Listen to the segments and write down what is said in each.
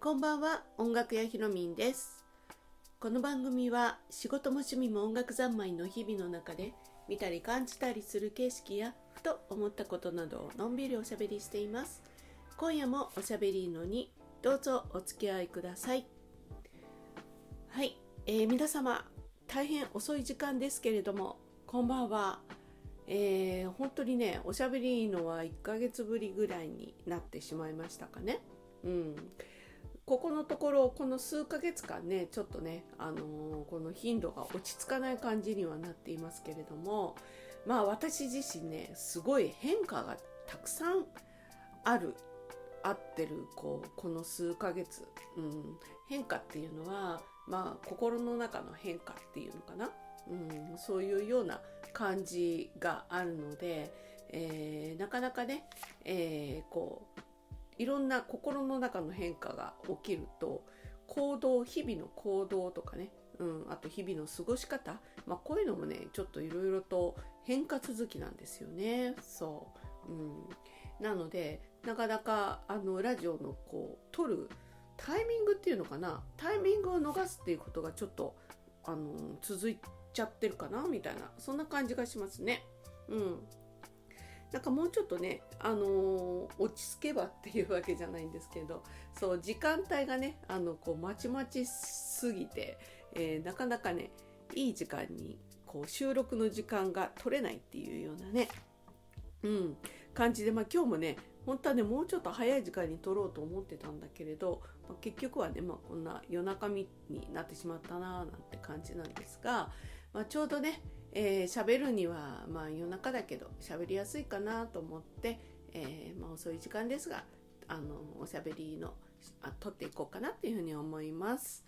こんばんは音楽屋ひろみんです。この番組は仕事も趣味も音楽三昧の日々の中で見たり感じたりする景色やふと思ったことなどをのんびりおしゃべりしています。今夜もおしゃべりのにどうぞお付き合いください。はい、えー、皆様大変遅い時間ですけれどもこんばんは。えー、本当にねおしゃべりのは1ヶ月ぶりぐらいになってしまいましたかね。うん。ここのところこの数ヶ月間ねちょっとね、あのー、この頻度が落ち着かない感じにはなっていますけれどもまあ私自身ねすごい変化がたくさんある合ってるこうこの数ヶ月、うん、変化っていうのはまあ心の中の変化っていうのかな、うん、そういうような感じがあるので、えー、なかなかね、えー、こういろんな心の中の変化が起きると行動日々の行動とかね、うん、あと日々の過ごし方、まあ、こういうのもねちょっといろいろと変化続きなんですよね。そう、うん、なのでなかなかあのラジオのこう撮るタイミングっていうのかなタイミングを逃すっていうことがちょっとあの続いちゃってるかな？みたいな。そんな感じがしますね。うん。なんかもうちょっとね、あのー、落ち着けばっていうわけじゃないんですけどそう時間帯がねあのこうまちまちすぎて、えー、なかなかねいい時間にこう収録の時間が取れないっていうようなね、うん、感じで、まあ、今日もね本当はねもうちょっと早い時間に撮ろうと思ってたんだけれど、まあ、結局はね、まあ、こんな夜中になってしまったなーなんて感じなんですが、まあ、ちょうどねえー、喋るには、まあ、夜中だけど喋りやすいかなと思って、えー、まあ、遅い時間ですがあのおしゃべりのあ撮っていこうかなっていうふうに思います。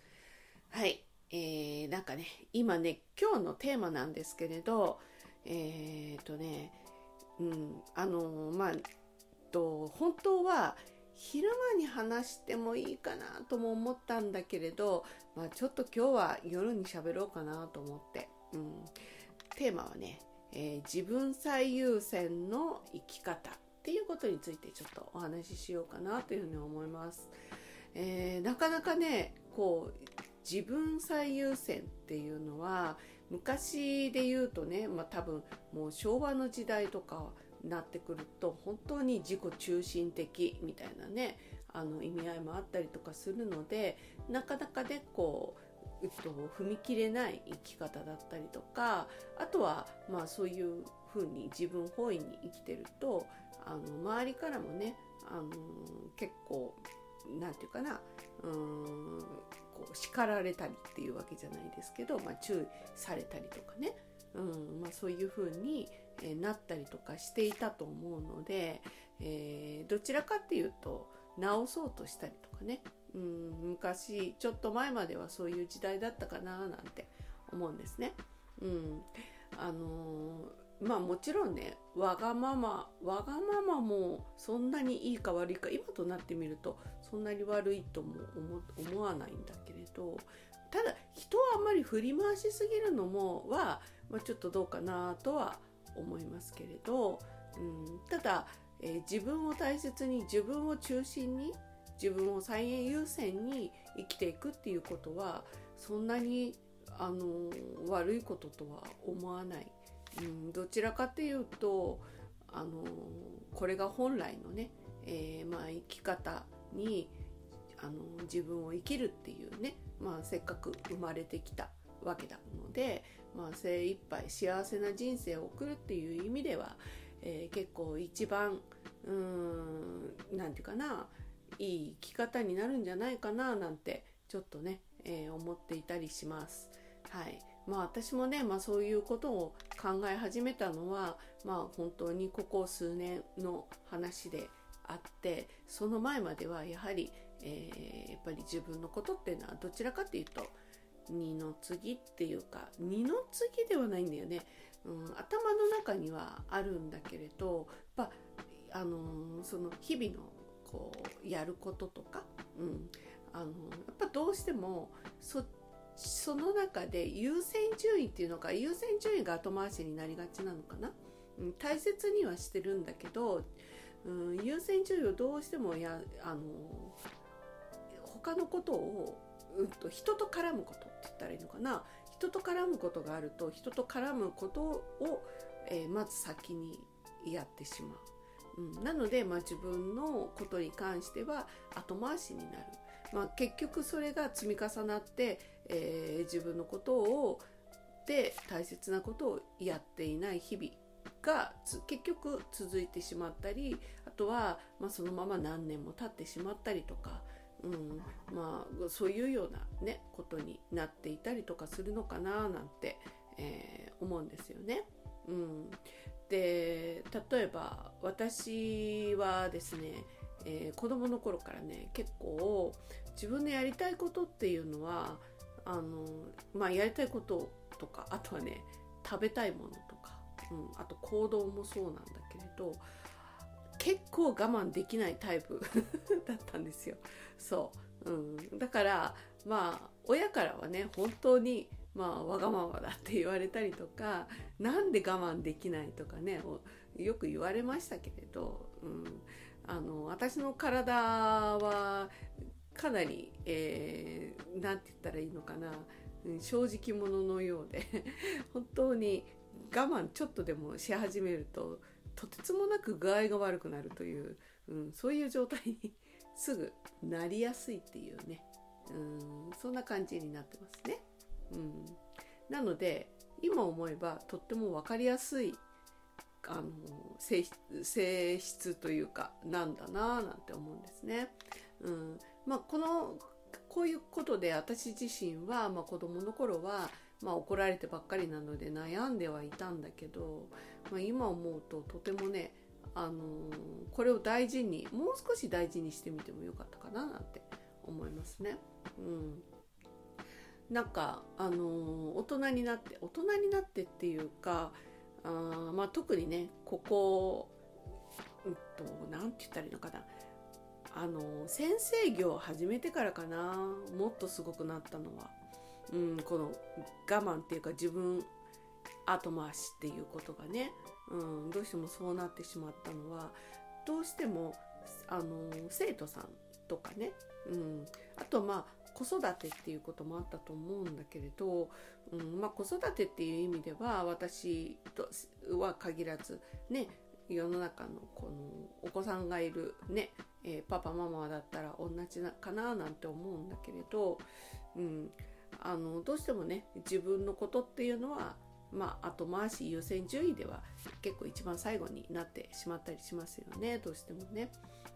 はい、えー、なんかね今ね今日のテーマなんですけれどえっ、とねうんあのまあと本当は昼間に話してもいいかなとも思ったんだけれど、まあ、ちょっと今日は夜に喋ろうかなと思って、うん、テーマはね、えー、自分最優先の生き方っていうことについてちょっとお話ししようかなというふうに思います。えー、なかなかねこう自分最優先っていうのは昔で言うとね、まあ、多分もう昭和の時代とかなってくると本当に自己中心的みたいなねあの意味合いもあったりとかするのでなかなかねこうえっと、踏み切れない生き方だったりとかあとはまあそういうふうに自分本位に生きてるとあの周りからもねあの結構なんていうかなうーんこう叱られたりっていうわけじゃないですけど、まあ、注意されたりとかね、うんまあ、そういうふうになったりとかしていたと思うので、えー、どちらかっていうと直そうとしたりとかね。うん、昔ちょっと前まではそういう時代だったかななんて思うんですね。うん、あのー、まあもちろんねわがままわがままもそんなにいいか悪いか今となってみるとそんなに悪いとも思わないんだけれどただ人をあんまり振り回しすぎるのもは、まあ、ちょっとどうかなとは思いますけれど、うん、ただ、えー、自分を大切に自分を中心に自分を最優先に生きていくっていうことはそんなにあの悪いこととは思わない、うん、どちらかというとあのこれが本来のね、えー、まあ、生き方にあの自分を生きるっていうね、まあ、せっかく生まれてきたわけなので、まあ、精一杯幸せな人生を送るっていう意味では、えー、結構一番うーん何て言うかないい生き方になるんじゃないかななんてちょっとね、えー、思っていたりします。はいまあ、私もね、まあ、そういうことを考え始めたのは、まあ、本当にここ数年の話であってその前まではやはり、えー、やっぱり自分のことっていうのはどちらかっていうと二の次っていうか二の次ではないんだよね、うん、頭の中にはあるんだけれどやっぱあのー、その日々のこうやることとか、うん、あのやっぱどうしてもそその中で優先順位っていうのか優先順位が後回しになりがちなのかな、うん、大切にはしてるんだけど、うん、優先順位をどうしてもやあの他のことを、うんと、人と絡むことって言ったらいいのかな。人と絡むことがあると人と絡むことを、えー、まず先にやってしまう。うん、なので、まあ、自分のことに関しては後回しになる。まあ、結局それが積み重なって、えー、自分のことをで大切なことをやっていない日々が結局続いてしまったりあとは、まあ、そのまま何年も経ってしまったりとか、うん、まあそういうようなねことになっていたりとかするのかななんて、えー、思うんですよね。うん、で例えば私はですね、えー、子供の頃からね結構自分のやりたいことっていうのはあのまあやりたいこととかあとはね食べたいものとか、うん、あと行動もそうなんだけれど結構我慢できないタイプ だったんですよ。そう、うん、だからまあ親からはね本当にまあわがままだって言われたりとかなんで我慢できないとかねよく言われましたけれど、うん、あの私の体はかなり、えー、なんて言ったらいいのかな、正直者のようで 本当に我慢ちょっとでもし始めるととてつもなく具合が悪くなるという、うん、そういう状態にすぐなりやすいっていうね、うん、そんな感じになってますね。うん、なので今思えばとっても分かりやすいあの性質というかなんだなぁなんて思うんですね。うんまあ、このこういうことで私自身は、まあ、子供の頃は、まあ、怒られてばっかりなので悩んではいたんだけど、まあ、今思うととてもね、あの、これを大事にもう少し大事にしてみてもよかったかななんて思いますね。うんなんか、あの、大人になって大人になってっていうかあ、まあ、特にねここ、うんと、なんて言ったらいいのかな。あの先生業を始めてからかなもっとすごくなったのは、うん、この我慢っていうか自分後回しっていうことがね、うん、どうしてもそうなってしまったのは。どうしてもあの生徒さんとかね、うん、あとまあ子育てっていうこともあったと思うんだけれど、うんまあ、子育てっていう意味では私とは限らずね世の中のこのお子さんがいるねえー、パパママだったら同じなかななんて思うんだけれど、うん、あのどうしてもね自分のことっていうのはまあ、後回し優先順位では結構一番最後になってしまったりしますよねどうしてもね、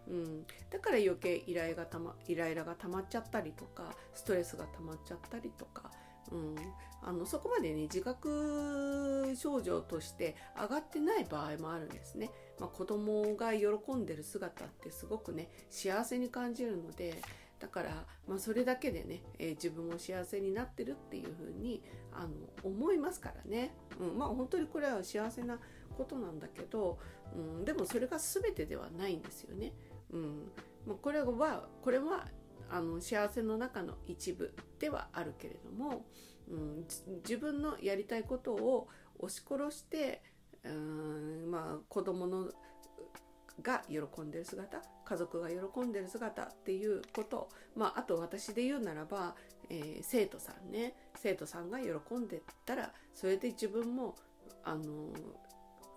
うん、だから余計イライラがたまイライラが溜まっちゃったりとかストレスが溜まっちゃったりとか、うん、あのそこまでね自覚症状として上がってない場合もあるんですね。まあ、子供が喜んでる姿ってすごくね幸せに感じるのでだから、まあ、それだけでね、えー、自分も幸せになってるっていうふうにあの思いますからね、うん、まあ本当にこれは幸せなことなんだけど、うん、でもそれが全てではないんですよね。うん。まあ、これはこれはあの幸せの中の一部ではあるけれども、うん、自分のやりたいことを押し殺してうんまあ子供のが喜んでる姿家族が喜んでる姿っていうこと、まあ、あと私で言うならば、えー、生徒さんね生徒さんが喜んでたらそれで自分もあの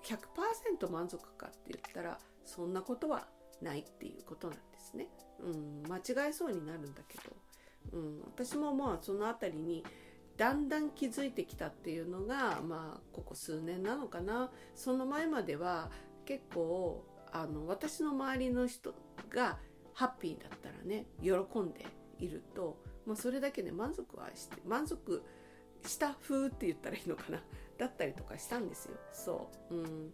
100%満足かって言ったらそんなことはないっていうことなんですね。うん、間違えそうになるんだけど、うん、私もまあその辺りにだんだん気づいてきたっていうのが、まあ、ここ数年なのかな。その前までは結構あの私の周りの人がハッピーだったらね喜んでいると、まあ、それだけで満足はして満足した風って言ったらいいのかな。だったりとかしたんですよ。そう、うん、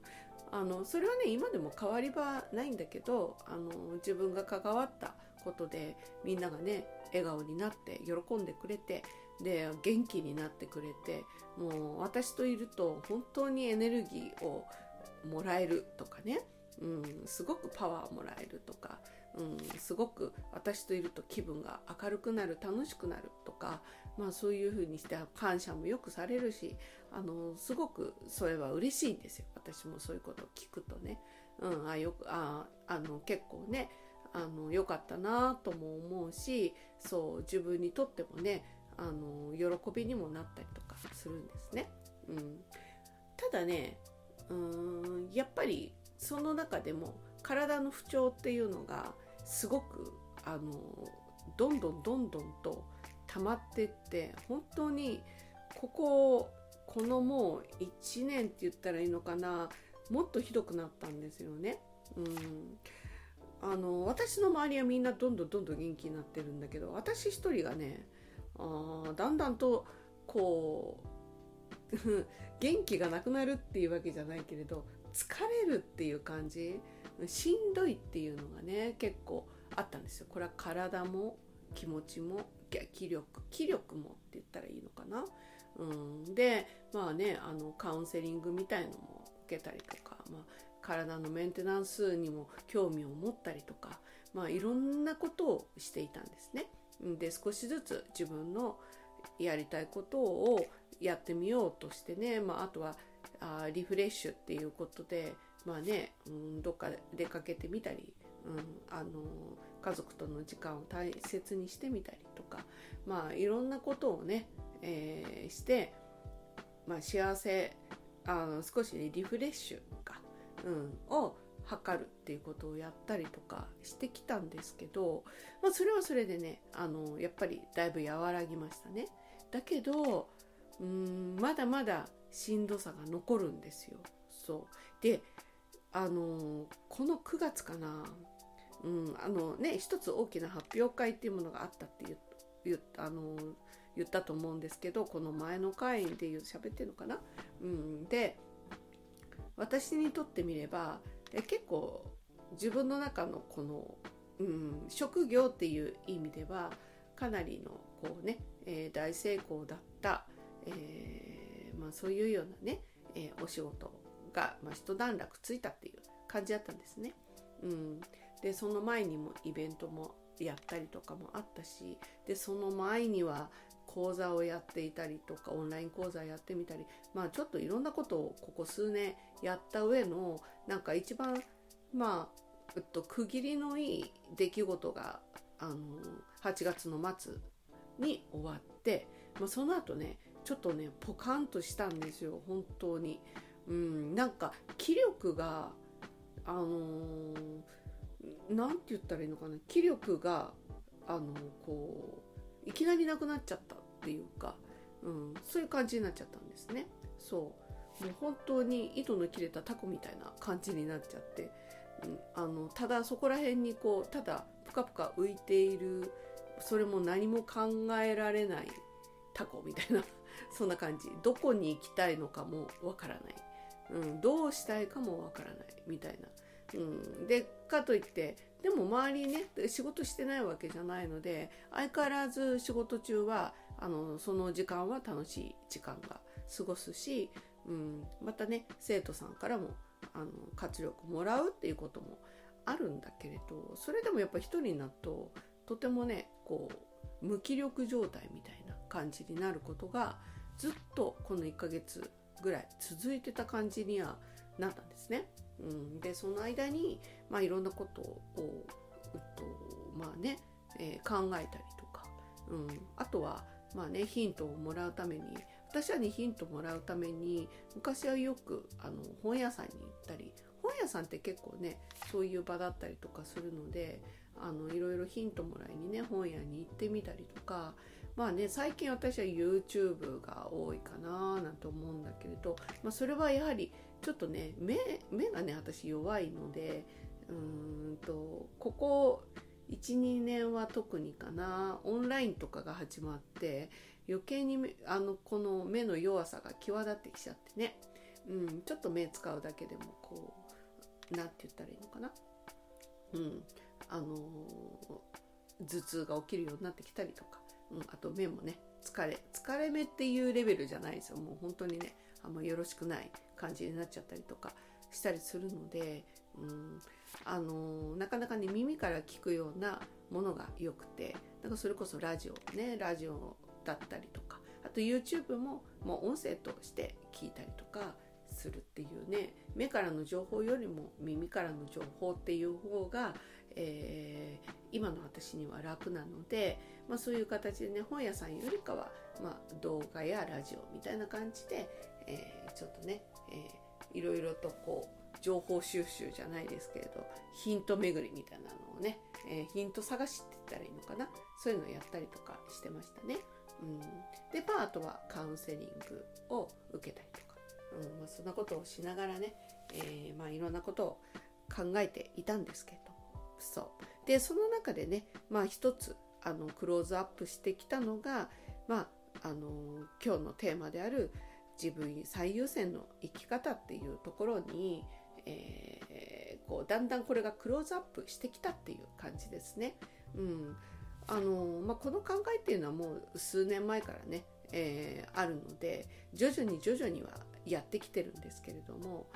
あのそれはね今でも変わりはないんだけどあの自分が関わったことでみんながね笑顔になって喜んでくれてで元気になってくれてもう私といると本当にエネルギーをもらえるとかね、うん、すごくパワーもらえるとか、うん、すごく私といると気分が明るくなる楽しくなるとか、まあ、そういうふうにして感謝もよくされるしあのすごくそれは嬉しいんですよ私もそういうことを聞くとね。うん、あよくああの結構ねあの良かったなとも思うしそう自分にとってもねあの喜びにもなったりとかするんですね。うん、ただねうーんやっぱりその中でも体の不調っていうのがすごくあのどんどんどんどんと溜まってって本当にこここのもう1年って言ったらいいのかな。もっとひどくなったんですよね。うん。あの私の周りはみんなどんどんどんどん元気になってるんだけど私一人がねあだんだんとこう 元気がなくなるっていうわけじゃないけれど疲れるっていう感じしんどいっていうのがね結構あったんですよ。これは体も気持ちも気力気力もって言ったらいいのかな、うん、でまあねあのカウンセリングみたいのも受けたりとか、まあ、体のメンテナンスにも興味を持ったりとか、まあ、いろんなことをしていたんですね。で少しずつ自分のやりたいことをやってみようとしてね、まあ、あとはあリフレッシュっていうことで、まあね、うん、どっか出かけてみたり、うん、あの家族との時間を大切にしてみたりとか、まあ、いろんなことをね、えー、して、まあ、幸せあの少しリフレッシュか、うん、を測るっていうことをやったりとかしてきたんですけど、まあ、それはそれでねあのやっぱりだいぶ和らぎましたね。だけどうんまだまだしんどさが残るんですよ。そうであのこの9月かな、うん、あのね一つ大きな発表会っていうものがあったって言言あの言ったと思うんですけどこの前の回で言う喋ってるのかな、うん、で私にとってみればえ結構自分の中のこの、うん、職業っていう意味ではかなりのこうね、えー、大成功だった、えー、まあ、そういうようなね、えー、お仕事が、まあ、一段落ついたっていう感じだったんですね。うん、でその前にもイベントもやったりとかもあったしでその前には講座をやっていたりとかオンライン講座やってみたりまあちょっといろんなことをここ数年やった上のなんか一番まあ、えっと、区切りのいい出来事があの8月の末に終わって、まあ、その後ねちょっとねポカンとしたんですよ本当に。うん、なんか気力があのー、て言ったらいいのかな気力があのこういきなりなくなっちゃったっていうか、うん、そういう感じになっちゃったんですね。そう。もう本当に糸の切れたタコみたいな感じになっちゃって、うん、あのただそこら辺にこうただぷかぷか浮いているそれも何も考えられないタコみたいな そんな感じ。どこに行きたいのかもわからない、うん、どうしたいかもわからないみたいな、うん、でかといってでも周りね仕事してないわけじゃないので相変わらず仕事中はあのその時間は楽しい時間が過ごすしうん、またね生徒さんからもあの活力もらうっていうこともあるんだけれどそれでもやっぱ一人になるととてもねこう無気力状態みたいな感じになることがずっとこの1ヶ月ぐらい続いてた感じにはなったんですね。うん、でその間に、まあ、いろんなことを、うっとまあねえー、考えたりとか、うん、あとは、まあね、ヒントをもらうために私はにヒントもらうために昔はよくあの本屋さんに行ったり本屋さんって結構ねそういう場だったりとかするのであのいろいろヒントもらいにね本屋に行ってみたりとかまあね最近私は YouTube が多いかななんて思うんだけれど、まあ、それはやはりちょっとね目目がね私弱いのでうんとここ12年は特にかな。オンラインとかが始まって余計にあのこの目の弱さが際立ってきちゃってね、うん、ちょっと目使うだけでもこう何て言ったらいいのかな、うん、あの頭痛が起きるようになってきたりとか、うん、あと目もね疲れ疲れ目っていうレベルじゃないですよ。もう本当にねあんまよろしくない感じになっちゃったりとかしたりするので、うん、あのなかなかね耳から聞くようなものが良くてだかそれこそラジオねラジオだったりとかあと YouTube ももう音声として聞いたりとかするっていうね目からの情報よりも耳からの情報っていう方が、えー、今の私には楽なので、まあ、そういう形でね本屋さんよりかは、まあ、動画やラジオみたいな感じで、えー、ちょっとね、えー、いろいろとこう情報収集じゃないですけれどヒント巡りみたいなのをね、えー、ヒント探しって言ったらいいのかな？そういうのをやったりとかしてましたね。うん、で、まあ、あとはカウンセリングを受けたりとか、うん。まあ、そんなことをしながらね、えー、まあ、いろんなことを考えていたんですけど。そう。でその中でね、まあ、一つあのクローズアップしてきたのが、まあ、あの今日のテーマである自分最優先の生き方っていうところに、えー、こうだんだんこれがクローズアップしてきたっていう感じですね。うんあのまあ、この考えっていうのはもう数年前からね、えー、あるので徐々に徐々にはやってきてるんですけれども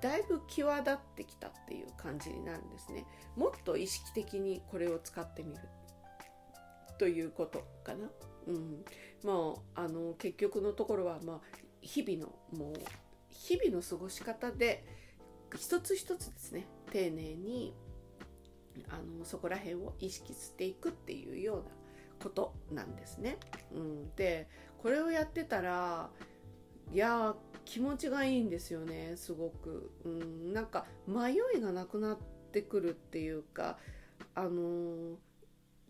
だいぶ際立ってきたっていう感じになるんですねもっと意識的にこれを使ってみるということかな。うん、まああの結局のところは、まあ、日々のもう日々の過ごし方で一つ一つですね丁寧にあのそこら辺を意識していくっていうようなことなんですね。うん、でこれをやってたらいや気持ちがいいんですよねすごく、うん、なんか迷いがなくなってくるっていうかあのー、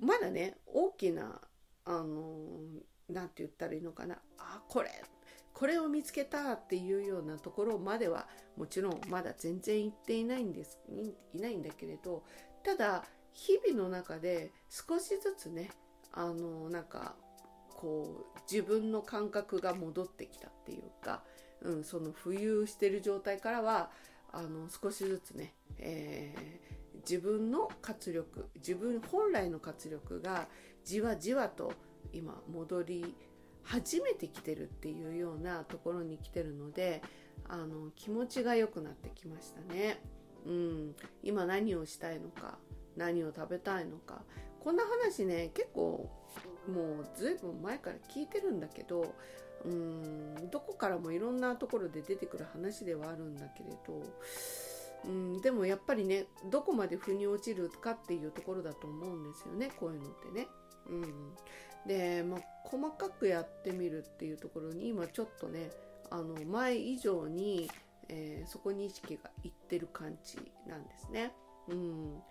まだね大きなあの何、て言ったらいいのかな。あこれこれを見つけたっていうようなところまではもちろんまだ全然行っていないんですいないんだけれどただ日々の中で少しずつねあのなんかこう自分の感覚が戻ってきたっていうか、うん、その浮遊してる状態からはあの少しずつね、えー、自分の活力自分本来の活力がじわじわと今戻り始めてきてるっていうようなところに来てるのであの気持ちが良くなってきましたね。うん、今何をしたいのか何を食べたいのかこんな話ね結構もうずいぶん前から聞いてるんだけどうんどこからもいろんなところで出てくる話ではあるんだけれどうんでもやっぱりねどこまで腑に落ちるかっていうところだと思うんですよねこういうのってね。うん、で、まあ、細かくやってみるっていうところに今ちょっとねあの前以上にえー、そこに意識がいってる感じなんですね。うん、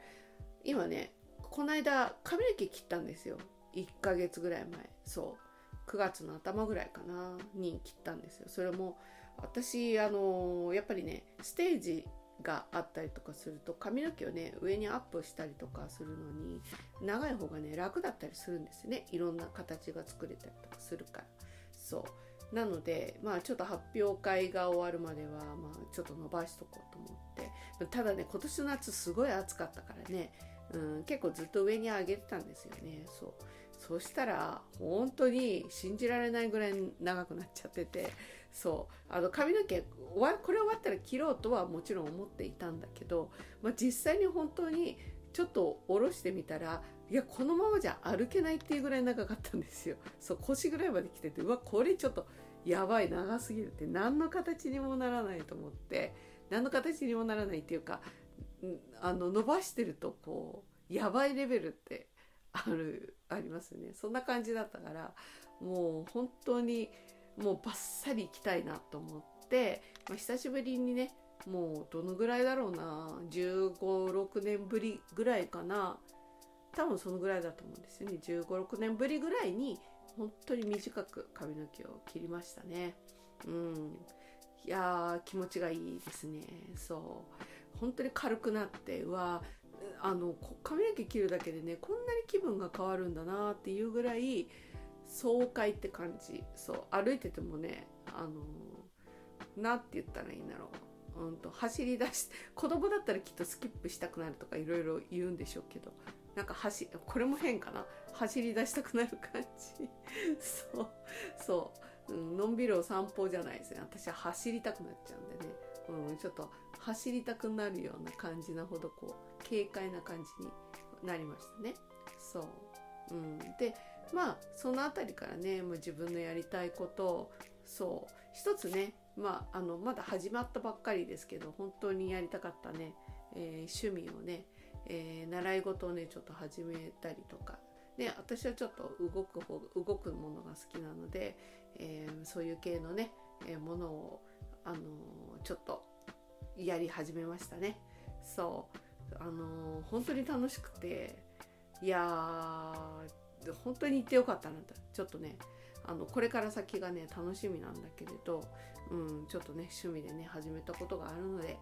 今ねこの間髪の毛切ったんですよ。1ヶ月ぐらい前。そう。9月の頭ぐらいかなに切ったんですよ。それも私あの、やっぱりねステージがあったりとかすると髪の毛をね上にアップしたりとかするのに長い方がね楽だったりするんですねいろんな形が作れたりとかするからそうなので、まあちょっと発表会が終わるまでは、まあちょっと伸ばしとこうと思って。ただね、今年の夏すごい暑かったからね、うん、結構ずっと上に上げてたんですよね。そう。そしたら、本当に信じられないぐらい長くなっちゃってて、そう。あの髪の毛、これ終わったら切ろうとはもちろん思っていたんだけど、まあ実際に本当にちょっと下ろしてみたら、いやこのままじゃ歩けないっていうぐらい長かったんですよそう腰ぐらいまで来ててうわこれちょっとやばい長すぎるって何の形にもならないと思って何の形にもならないっていうかあの伸ばしてるとこうやばいレベルってあるありますねそんな感じだったからもう本当にもうバッサリ行きたいなと思って、まあ、久しぶりにねもうどのぐらいだろうな1 5 6年ぶりぐらいかな。多分そのぐらいだと思うんですよね。1 5 6年ぶりぐらいに本当に短く髪の毛を切りましたね。うん。いやー気持ちがいいですね。そう。本当に軽くなってうわあの髪の毛切るだけでねこんなに気分が変わるんだなっていうぐらい爽快って感じ。そう歩いててもねあの何て言ったらいいんだろう。うんと走り出し 子供だったらきっとスキップしたくなるとかいろいろ言うんでしょうけどなんか走これも変かな。走り出したくなる感じ。そうそう、うん、のんびりお散歩じゃないですね。私は走りたくなっちゃうんでね、うん、ちょっと走りたくなるような感じなほどこう軽快な感じになりましたね。そう、うん、でまあその辺りからねもう自分のやりたいことそう一つねまああのまだ始まったばっかりですけど本当にやりたかったね、えー、趣味をね、えー、習い事をねちょっと始めたりとかで私はちょっと動く方動くものが好きなので、えー、そういう系のね、えー、ものを、あの、ちょっとやり始めましたね。そうあの本当に楽しくていや本当に行ってよかったなと。ちょっとねあのこれから先がね楽しみなんだけれど、うん、ちょっとね趣味でね始めたことがあるので、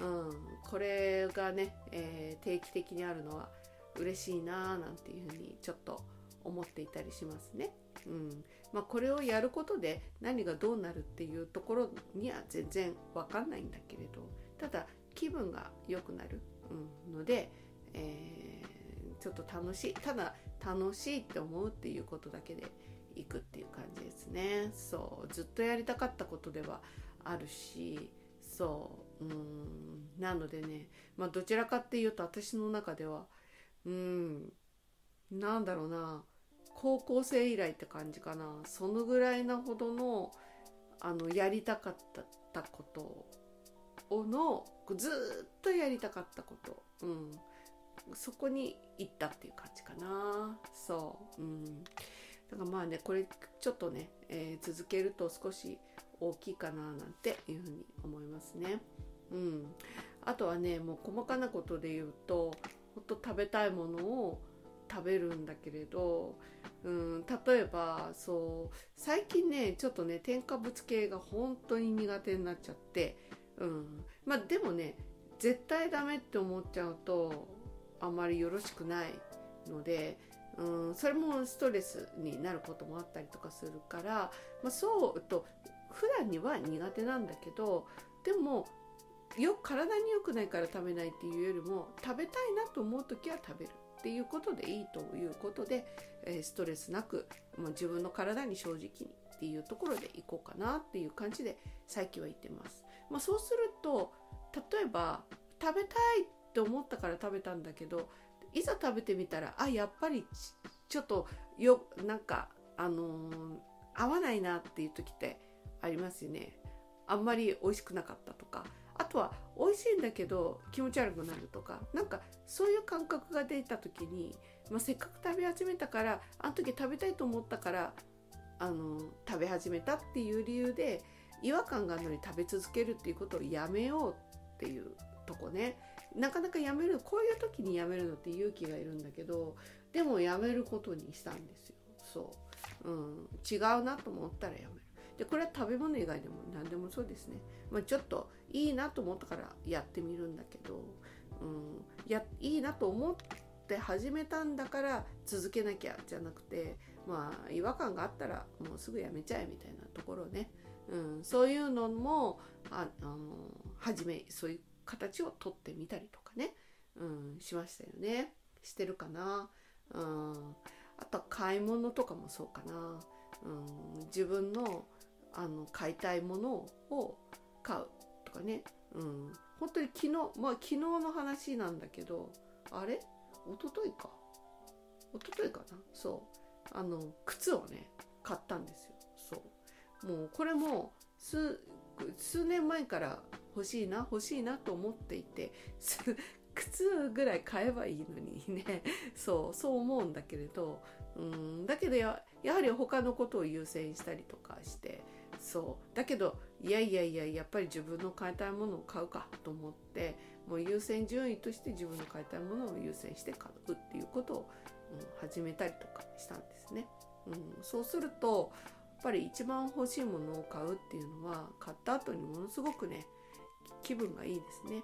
うん、これがね、えー、定期的にあるのは嬉しいなーなんていうふうにちょっと思っていたりしますね。うん。まあ、これをやることで何がどうなるっていうところには全然わかんないんだけれどただ気分が良くなる、うん、ので、えー、ちょっと楽しい。ただ楽しいって思うっていうことだけでいくっていう感じですね。そう。ずっとやりたかったことではあるしそう。うん。なのでねまあどちらかっていうと私の中ではうん。なんだろうな。高校生以来って感じかな。そのぐらいなほどのあのやりたかったことをのずっとやりたかったこと、うん、そこに行ったっていう感じかな。そう、うん、だからまあねこれちょっとね、えー、続けると少し大きいかななんていうふうに思いますね。うん、あとはねもう細かなことで言うとほんと食べたいものを食べるんだけれど、うん、例えばそう最近ねちょっとね添加物系が本当に苦手になっちゃって、うん、まあでもね絶対ダメって思っちゃうとあまりよろしくないので、うん、それもストレスになることもあったりとかするから、まあ、そうと普段には苦手なんだけどでもよ体に良くないから食べないっていうよりも食べたいなと思う時は食べるっていうことでいいということで、えストレスなくもう自分の体に正直にっていうところでいこうかなっていう感じで最近は言ってます。まあ、そうすると例えば食べたいっって思ったから食べたんだけどいざ食べてみたらあやっぱりちょっとよなんかあのー、合わないなっていう時ってありますよね。あんまり美味しくなかったとか。あとは美味しいんだけど気持ち悪くなるとか。なんかそういう感覚が出た時に、まあ、せっかく食べ始めたからあの時食べたいと思ったからあの食べ始めたっていう理由で違和感があるのに食べ続けるっていうことをやめようっていうとこね。なかなかやめるこういう時にやめるのって勇気がいるんだけどでもやめることにしたんですよ。そう、うん、違うなと思ったらやめる。でこれは食べ物以外でも何でもそうですね、まあ、ちょっといいなと思ったからやってみるんだけど、うん、やいいなと思って始めたんだから続けなきゃじゃなくてまあ違和感があったらもうすぐやめちゃえみたいなところね、うん、そういうのもああの始めそういう形をとってみたりとかね、うん、しましたよね。してるかな、うん、あとは買い物とかもそうかな、うん、自分のあの買いたいものを買うとかね、うん、本当に昨日まあ昨日の話なんだけどあれ？一昨日か。一昨日かな。そう。あの靴をね買ったんですよ。そう。もうこれも数数年前から欲しいな欲しいなと思っていて 靴ぐらい買えばいいのにね そうそう思うんだけれどうんだけどややはり他のことを優先したりとかしてそうだけどいやいやいややっぱり自分の買いたいものを買うかと思ってもう優先順位として自分の買いたいものを優先して買うっていうことを、うん、始めたりとかしたんですね。うん、そうするとやっぱり一番欲しいものを買うっていうのは買った後にものすごくね気分がいいですね。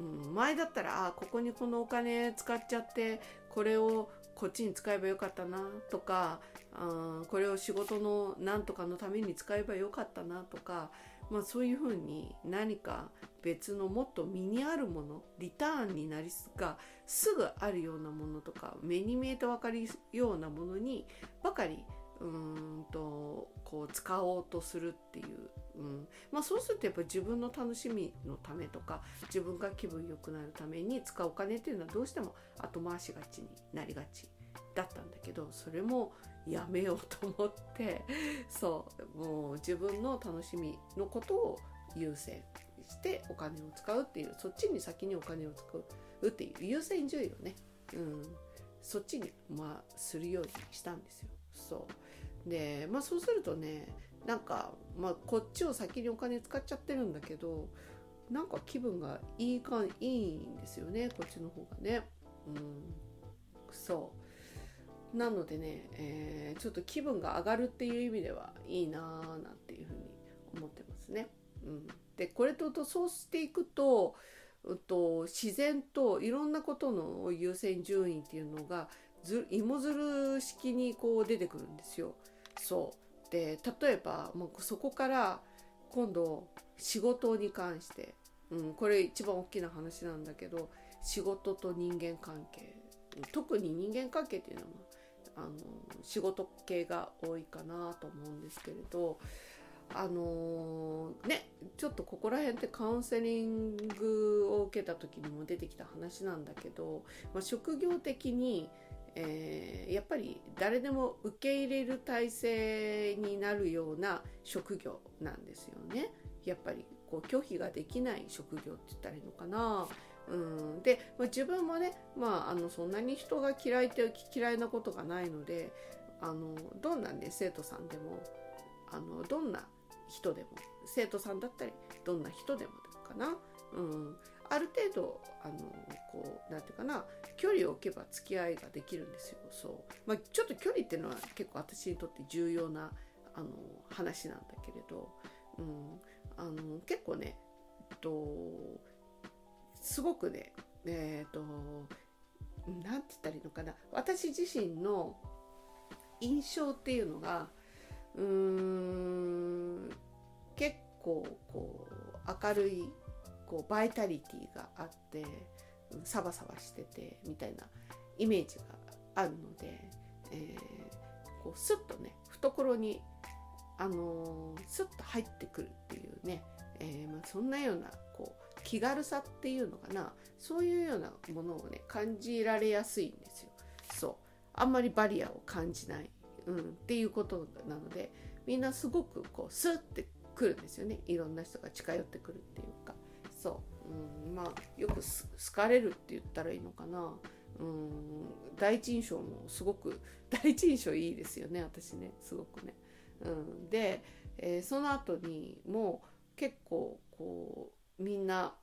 うん、前だったらあここにこのお金使っちゃってこれをこっちに使えばよかったなとかあこれを仕事のなんとかのために使えばよかったなとか、まあ、そういうふうに何か別のもっと身にあるものリターンになりすがすぐあるようなものとか目に見えて分かるようなものにばかりうんとこう使おうとするっていう、うん。まあ、そうするとやっぱり自分の楽しみのためとか自分が気分良くなるために使うお金っていうのはどうしても後回しがちになりがちだったんだけどそれもやめようと思って そうもう自分の楽しみのことを優先してお金を使うっていうそっちに先にお金を使うっていう優先順位をね、うん、そっちにまあするようにしたんですよ。そう。でまあそうするとねなんか、まあ、こっちを先にお金使っちゃってるんだけどなんか気分がいいかいいんですよねこっちの方がね。うん、そうなのでね、えー、ちょっと気分が上がるっていう意味ではいいなーなんていうふうに思ってますね。うん、でこれとそうしていくと,、うと自然といろんなことの優先順位っていうのがず芋づる式にこう出てくるんですよ。そう。で例えばもうそこから今度仕事に関して、うん、これ一番大きな話なんだけど仕事と人間関係。特に人間関係っていうのはあの仕事系が多いかなと思うんですけれどあのー、ねちょっとここら辺ってカウンセリングを受けた時にも出てきた話なんだけど、まあ、職業的に、えー、やっぱり誰でも受け入れる体制になるような職業なんですよね。やっぱりこう拒否ができない職業って言ったらいいのかな。うん、で、まあ、自分もね、まあ、あのそんなに人が嫌いって嫌いなことがないのであのどんなね生徒さんでもあのどんな人でも生徒さんだったりどんな人でもかな、うん、ある程度あのこうなんていうかな距離を置けば付き合いができるんですよ。そう、まあ、ちょっと距離っていうのは結構私にとって重要なあの話なんだけれど、うん、あの結構ね、えっと、すごくねえっとなんて言ったらいいのかな。私自身の印象っていうのがうーん結構こう明るいこうバイタリティがあってサバサバしててみたいなイメージがあるので、えー、こうスッとね懐にあのー、スッと入ってくるっていうね、えー、まあ、そんなようなこう気軽さっていうのかな。そういうようなものをね感じられやすいんですよ。そう。あんまりバリアを感じない。うん、っていうことなのでみんなすごくこうスッてくるんですよね。いろんな人が近寄ってくるっていうか。そう、うん、まあよく好かれるって言ったらいいのかな、うん、第一印象もすごく第一印象いいですよね私ねすごくね。うん、で、えー、その後にもう結構こうみんな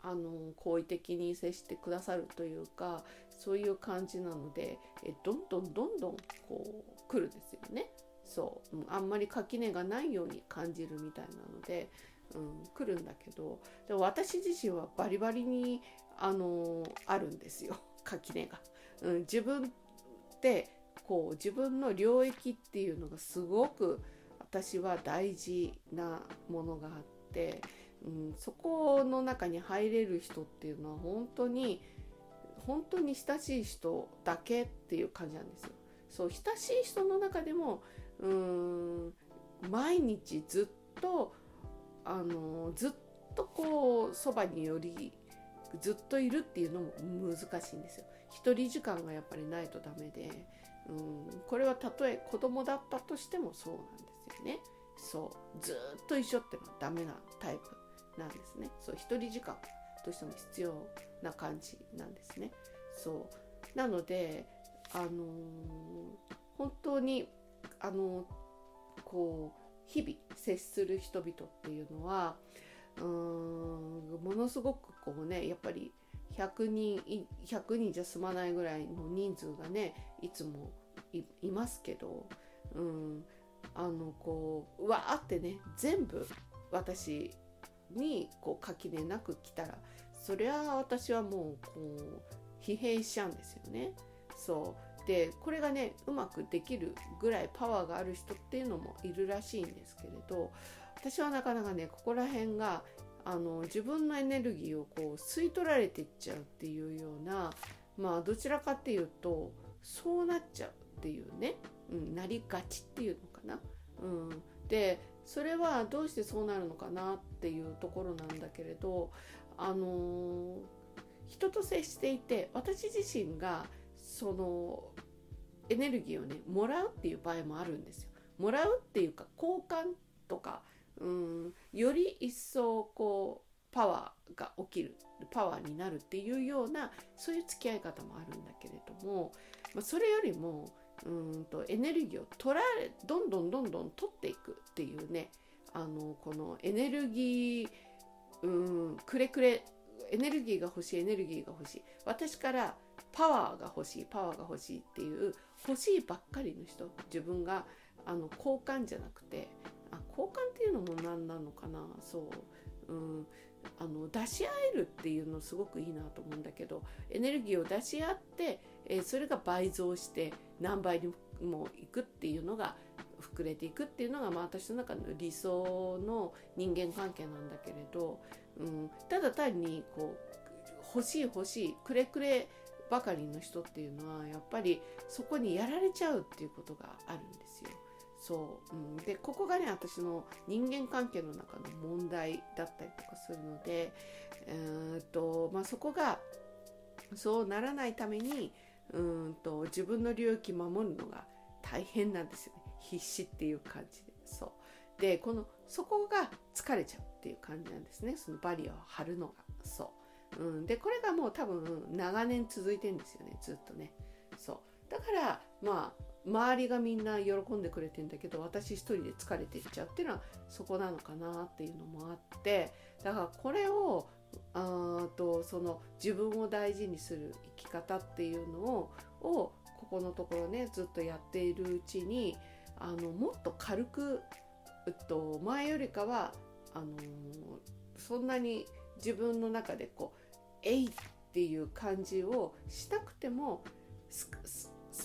あの好意的に接してくださるというかそういう感じなのでえどんどんどんどんこう来るんですよね。そうあんまり垣根がないように感じるみたいなので、うん、来るんだけどで私自身はバリバリにあのあるんですよ 垣根が。うん、自分ってこう自分の領域っていうのがすごく私は大事なものがあって、うん、そこの中に入れる人っていうのは本当に本当に親しい人だけっていう感じなんですよ。そう親しい人の中でもうん毎日ずっとあのずっとこうそばによりずっといるっていうのも難しいんですよ。一人時間がやっぱりないとダメで、うん、これはたとえ子供だったとしてもそうなんですよね。そうずっと一緒ってのはダメなタイプなんですね。そう一人時間どうしても必要な感じなんですね。そうなのであのー、本当にあのー、こう日々接する人々っていうのはうーんものすごくこうねやっぱり100人100人じゃ済まないぐらいの人数がねいつもいますけど、うん、あのこうわーってね全部私にこう垣根なく来たらそれは私はもうこう疲弊しちゃうんですよね。そうでこれがねうまくできるぐらいパワーがある人っていうのもいるらしいんですけれど私はなかなかねここら辺があの自分のエネルギーをこう吸い取られていっちゃうっていうようなまあどちらかっていうとそうなっちゃうっていうね、うん、なりがちっていうのかな。うん、でそれはどうしてそうなるのかなっていうところなんだけれどあのー、人と接していて私自身がそのエネルギーをねもらうっていう場合もあるんですよ。もらうっていうか交換とか、うん、より一層こうパワーが起きるパワーになるっていうようなそういう付き合い方もあるんだけれども、まあ、それよりもうんとエネルギーを取られどんどんどんどん取っていくっていうねあのこのエネルギーうんくれくれエネルギーが欲しいエネルギーが欲しい私からパワーが欲しいパワーが欲しいっていう欲しいばっかりの人自分があの交換じゃなくてあ交換っていうのも何なのかな。そう、うん、あの出し合えるっていうのすごくいいなと思うんだけどエネルギーを出し合って、えー、それが倍増して何倍にもいくっていうのが膨れていくっていうのが、まあ、私の中の理想の人間関係なんだけれど、うん、ただ単にこう欲しい欲しいくれくればかりの人っていうのはやっぱりそこにやられちゃうっていうことがあるんですよ。そう、うん、でここがね私の人間関係の中の問題だったりとかするので、えー、とまあ、そこがそうならないためにうんと自分の領域守るのが大変なんですよね。必死っていう感じで。そう。でこのそこが疲れちゃうっていう感じなんですね。そのバリアを張るのが。そう、うん、でこれがもう多分長年続いてんですよねずっとね。そう。だからまあ周りがみんな喜んでくれてんだけど私一人で疲れていっちゃうっていうのはそこなのかなっていうのもあって。だからこれをあとその自分を大事にする生き方っていうのををここのところねずっとやっているうちにあのもっと軽く、えっと、前よりかはあのそんなに自分の中でこう「えい!」っていう感じをしなくてもス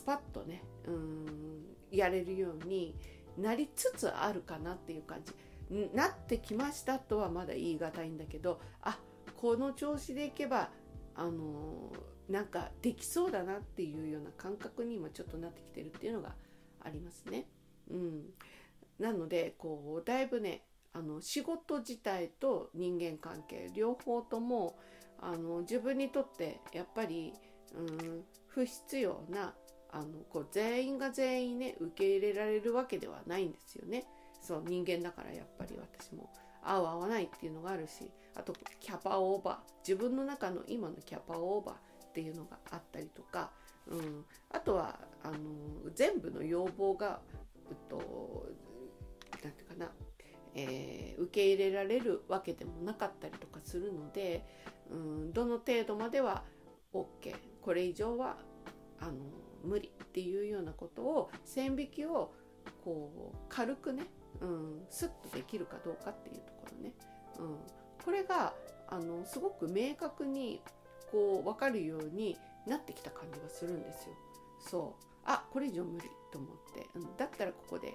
パッとねうんやれるようになりつつあるかなっていう感じなってきましたとはまだ言い難いんだけどあこの調子でいけばあのなんかできそうだなっていうような感覚に今ちょっとなってきてるっていうのがありますね。うん、なのでこうだいぶねあの仕事自体と人間関係両方ともあの自分にとってやっぱり、うん、不必要なあのこう全員が全員ね受け入れられるわけではないんですよね。そう人間だからやっぱり私も。合う合わないっていうのがあるしあとキャパオーバー。自分の中の今のキャパオーバーっていうのがあったりとか、うん、あとはあの全部の要望が、えっと、ていうかな、えー、受け入れられるわけでもなかったりとかするので、うん、どの程度までは OK これ以上はあの無理っていうようなことを線引きをこう軽くね、うん、スッとできるかどうかっていうところね、うん、これがあのすごく明確にこう分かるようになってきた感じがするんですよ。そうあこれ以上無理と思って、うん、だったらここで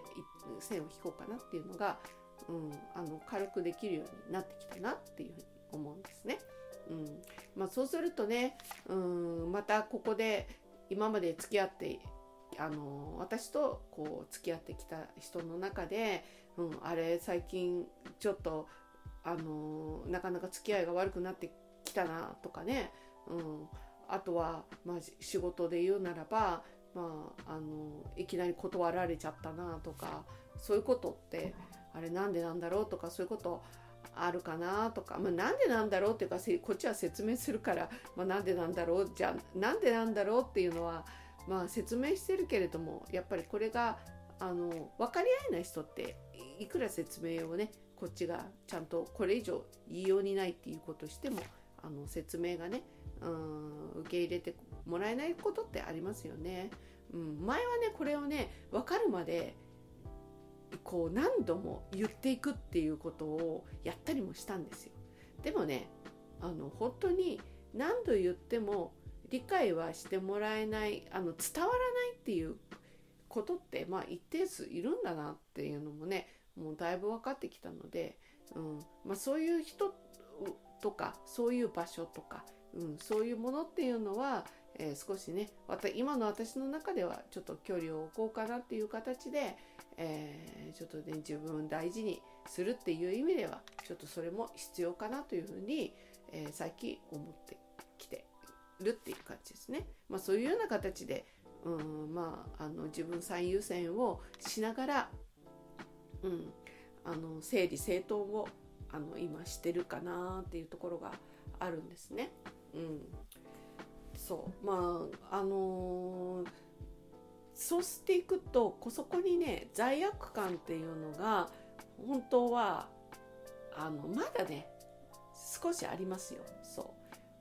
線を引こうかなっていうのが、うん、あの軽くできるようになってきたなっていうふうに思うんですね。うん。まあ、そうするとね、うん、またここで今まで付き合ってあの私とこう付き合ってきた人の中で、うん、あれ最近ちょっとあのなかなか付き合いが悪くなってきたなとかね、うん、あとは、まあ、仕事で言うならば、まあ、あのいきなり断られちゃったなとかそういうことってあれなんでなんだろうとかそういうことあるかなとか、まあ、なんでなんだろうっていうかこっちは説明するから、まあ、なんでなんだろうじゃあなんでなんだろうっていうのは、まあ、説明してるけれどもやっぱりこれがあの分かり合えない人っていくら説明をねこっちがちゃんとこれ以上言いようにないっていうことしてもあの説明がねうん受け入れてもらえないことってありますよね。うん、前はねこれをね分かるまでこう何度も言っていくっていうことをやったりもしたんですよ。でもねあの本当に何度言っても理解はしてもらえないあの伝わらないっていうことってまあ一定数いるんだなっていうのもねもうだいぶ分かってきたので、うんまあ、そういう人とかそういう場所とか、うん、そういうものっていうのはえー、少しね今の私の中ではちょっと距離を置こうかなっていう形で、えー、ちょっとね自分を大事にするっていう意味ではちょっとそれも必要かなというふうに、えー、最近思ってきてるっていう感じですね。まあ、そういうような形で、うんまあ、あの自分最優先をしながら、うん、あの整理整頓をあの今してるかなっていうところがあるんですね。うん、そうまああのー、そうしていくとそこにね罪悪感っていうのが本当はあのまだね少しありますよ。そ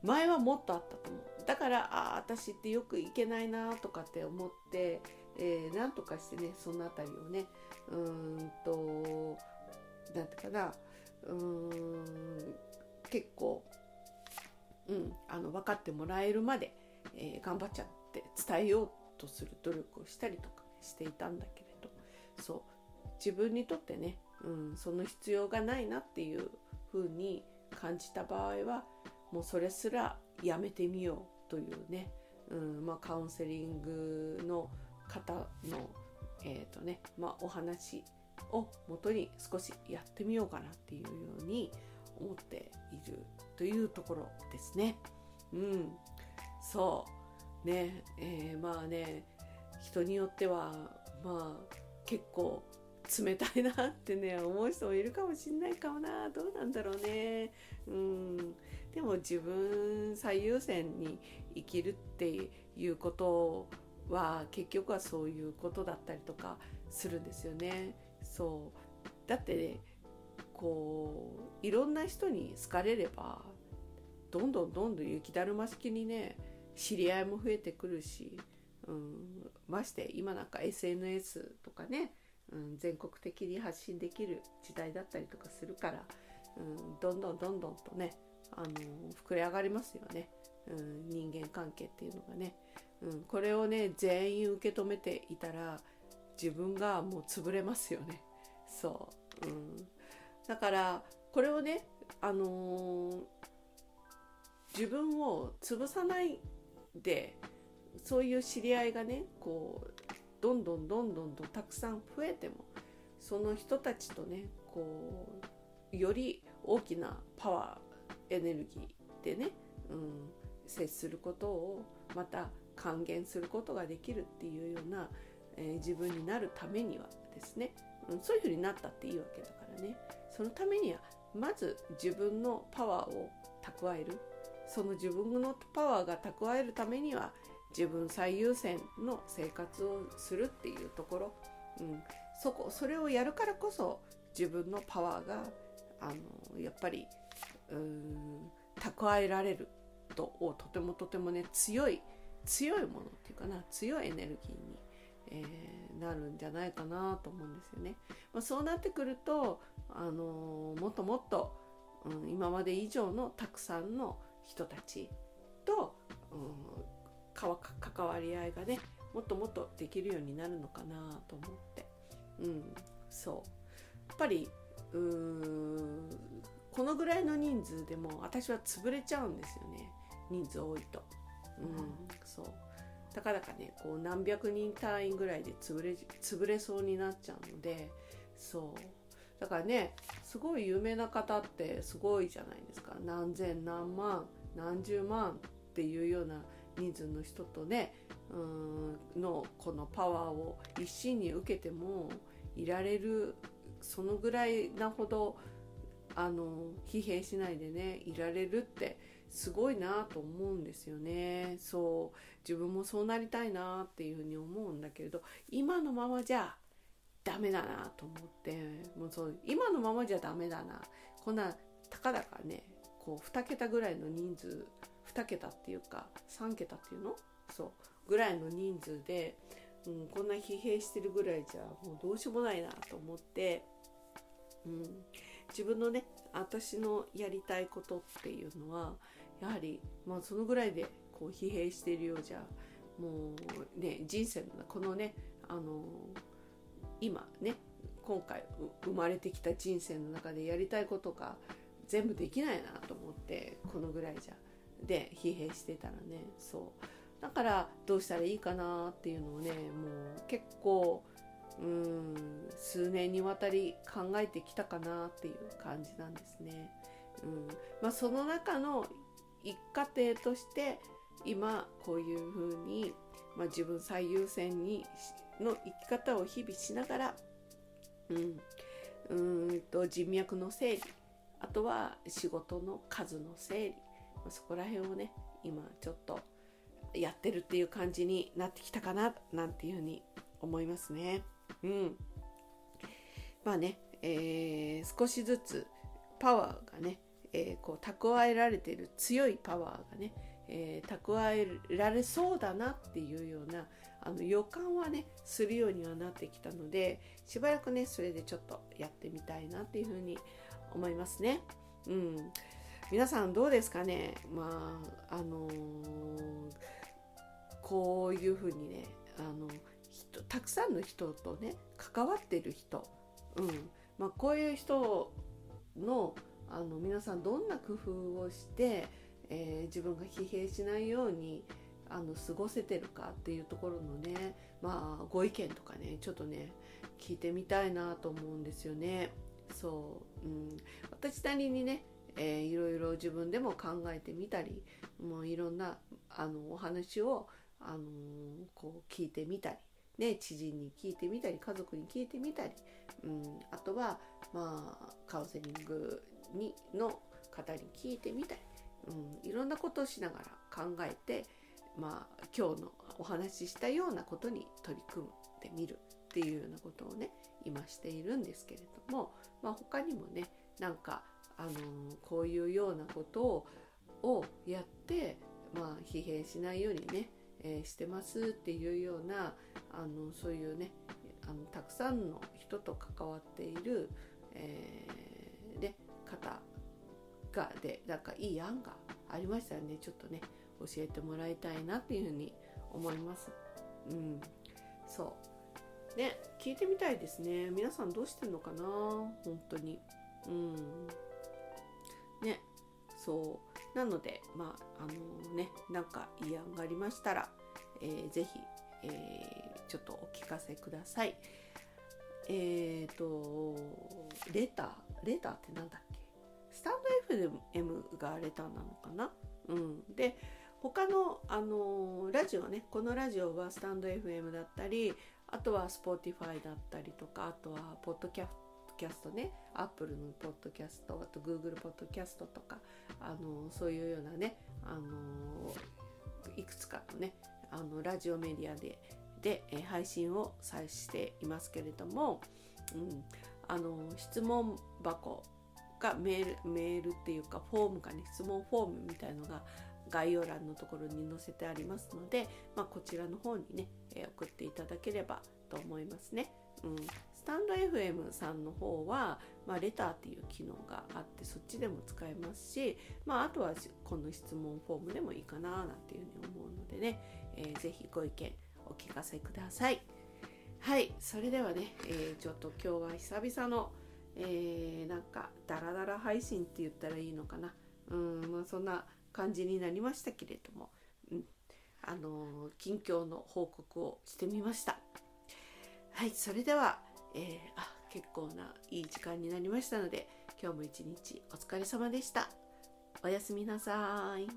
う。前はもっとあったと思う。だからああ私ってよくいけないなとかって思って、えー、なんとかしてねその辺りをねうんとなんていうかなうん結構、うん、あの分かってもらえるまで、えー、頑張っちゃって伝えようとする努力をしたりとかしていたんだけれど。そう。自分にとってねうん、その必要がないなっていうふうに感じた場合はもうそれすらやめてみようというね、うんまあ、カウンセリングの方の、えーとねまあ、お話をもとに少しやってみようかなっていうように思っているというところですね。うん、そう。ね、えー、まあね。人によってはまあ結構冷たいなってね思う人もいるかもしんないかもな。どうなんだろうね。うん。でも自分最優先に生きるっていうことは結局はそういうことだったりとかするんですよね。そう。だってねこういろんな人に好かれればどんどんどんどん雪だるま式にね知り合いも増えてくるし、うん、まして今なんか SNS とかねうん、全国的に発信できる時代だったりとかするから、うん、どんどんどんどんとね、あの膨れ上がりますよね、うん、人間関係っていうのがね、うん、これをね全員受け止めていたら自分がもう潰れますよね。そう、うん、だからこれをね、あのー、自分を潰さないでそういう知り合いがねこうどんどんどんどんとたくさん増えてもその人たちとねこうより大きなパワーエネルギーでね、うん、接することをまた還元することができるっていうような、えー、自分になるためにはですね、うん、そういうふうになったっていいわけだからね。そのためにはまず自分のパワーを蓄える。その自分のパワーが蓄えるためには自分最優先の生活をするっていうところ、うん、そこそれをやるからこそ自分のパワーがあのやっぱりうん蓄えられる。とをとてもとてもね強い強いものっていうかな強いエネルギーに、えー、なるんじゃないかなと思うんですよね。まあ、そうなってくると、あのー、もっともっと、うん、今まで以上のたくさんの人たちと、うん、関わり合いがねもっともっとできるようになるのかなと思って。うんそう。やっぱりうーんこのぐらいの人数でも私は潰れちゃうんですよね。人数多いと。うん。そうたかだかねこう何百人単位ぐらいで潰れ潰れそうになっちゃうのでそう。だからねすごい有名な方ってすごいじゃないですか。何千何万何十万っていうような人数の人とねうんのこのパワーを一心に受けてもいられるそのぐらいなほどあの疲弊しないでねいられるってすごいなと思うんですよね。そう。自分もそうなりたいなっていうふうに思うんだけれど今のままじゃダメだなと思ってもうそう今のままじゃダメだな。こんなたかだかねこう2桁ぐらいの人数2桁っていうか3桁っていうの？そう。ぐらいの人数で、うん、こんな疲弊してるぐらいじゃもうどうしようもないなと思って、うん、自分のね私のやりたいことっていうのはやはり、まあ、そのぐらいでこう疲弊しているようじゃもうね人生のこのねあの今ね今回生まれてきた人生の中でやりたいことが全部できないなと思ってこのぐらいじゃ。で疲弊してたらねそう。だからどうしたらいいかなっていうのをねもう結構うん数年にわたり考えてきたかなっていう感じなんですね。うん。まあ、その中の一過程として今こういうふうに、まあ、自分最優先にの生き方を日々しながら、うん、うんと人脈の整理あとは仕事の数の整理、まあ、そこら辺をね今ちょっとやってるっていう感じになってきたかななんていうふうに思いますね。うん。まあね、えー、少しずつパワーがね、えー、こう蓄えられている強いパワーがね、えー、蓄えられそうだなっていうようなあの予感はねするようにはなってきたのでしばらくねそれでちょっとやってみたいなっていうふうに思いますね。うん、皆さんどうですかね？まああのー、こういうふうにねあのたくさんの人とね関わってる人、うん。まあ、こういう人のあの皆さんどんな工夫をして、えー、自分が疲弊しないようにあの過ごせてるかっていうところのねまあご意見とかねちょっとね聞いてみたいなと思うんですよね。そう、うん、私なりにね、えー、いろいろ自分でも考えてみたりもういろんなあのお話を、あのー、こう聞いてみたり、ね、知人に聞いてみたり家族に聞いてみたり、うん、あとは、まあ、カウンセリングにの方に聞いてみたり、うん、いろんなことをしながら考えて、まあ、今日のお話ししたようなことに取り組んでみるっていうようなことをね今しているんですけれども、まあ、他にもねなんか、あのー、こういうようなことをやって、まあ、疲弊しないようにね、えー、してますっていうようなあのそういうねあのたくさんの人と関わっている、えー、方がでなんかいい案がありましたらねちょっとね教えてもらいたいなっていうふうに思います。うん、そう。ね聞いてみたいですね。皆さんどうしてんのかな本当に。うん。ねそう。なのでまああのねなんかいい案がありましたら、えー、ぜひ、えー、ちょっとお聞かせください。えっ、ー、とレターレターって何だっけ？FM がレターなのかな？うん。で他の、あのラジオねこのラジオはスタンド FM だったりあとは Spotify だったりとかあとはポッドキャストね Apple のポッドキャストあと Google ポッドキャストとか、あのそういうようなね、あのいくつかのねあのラジオメディアでで、配信をさしていますけれども、うん、あの質問箱がメールメールっていうかフォームかね質問フォームみたいのが概要欄のところに載せてありますので、まあ、こちらの方にね、え送っていただければと思いますね。うん、スタンド FM さんの方は、まあ、レターっていう機能があってそっちでも使えますし、まあ、あとはこの質問フォームでもいいかななんていうふうに思うのでね、えー、ぜひご意見お聞かせください。はい、それではね、えー、ちょっと今日は久々の、えー、なんかダラダラ配信って言ったらいいのかな。うん、まあ、そんな感じになりましたけれども、うん、あの近況の報告をしてみました。はいそれでは、えー、あ結構ないい時間になりましたので今日も一日お疲れ様でした。おやすみなさい。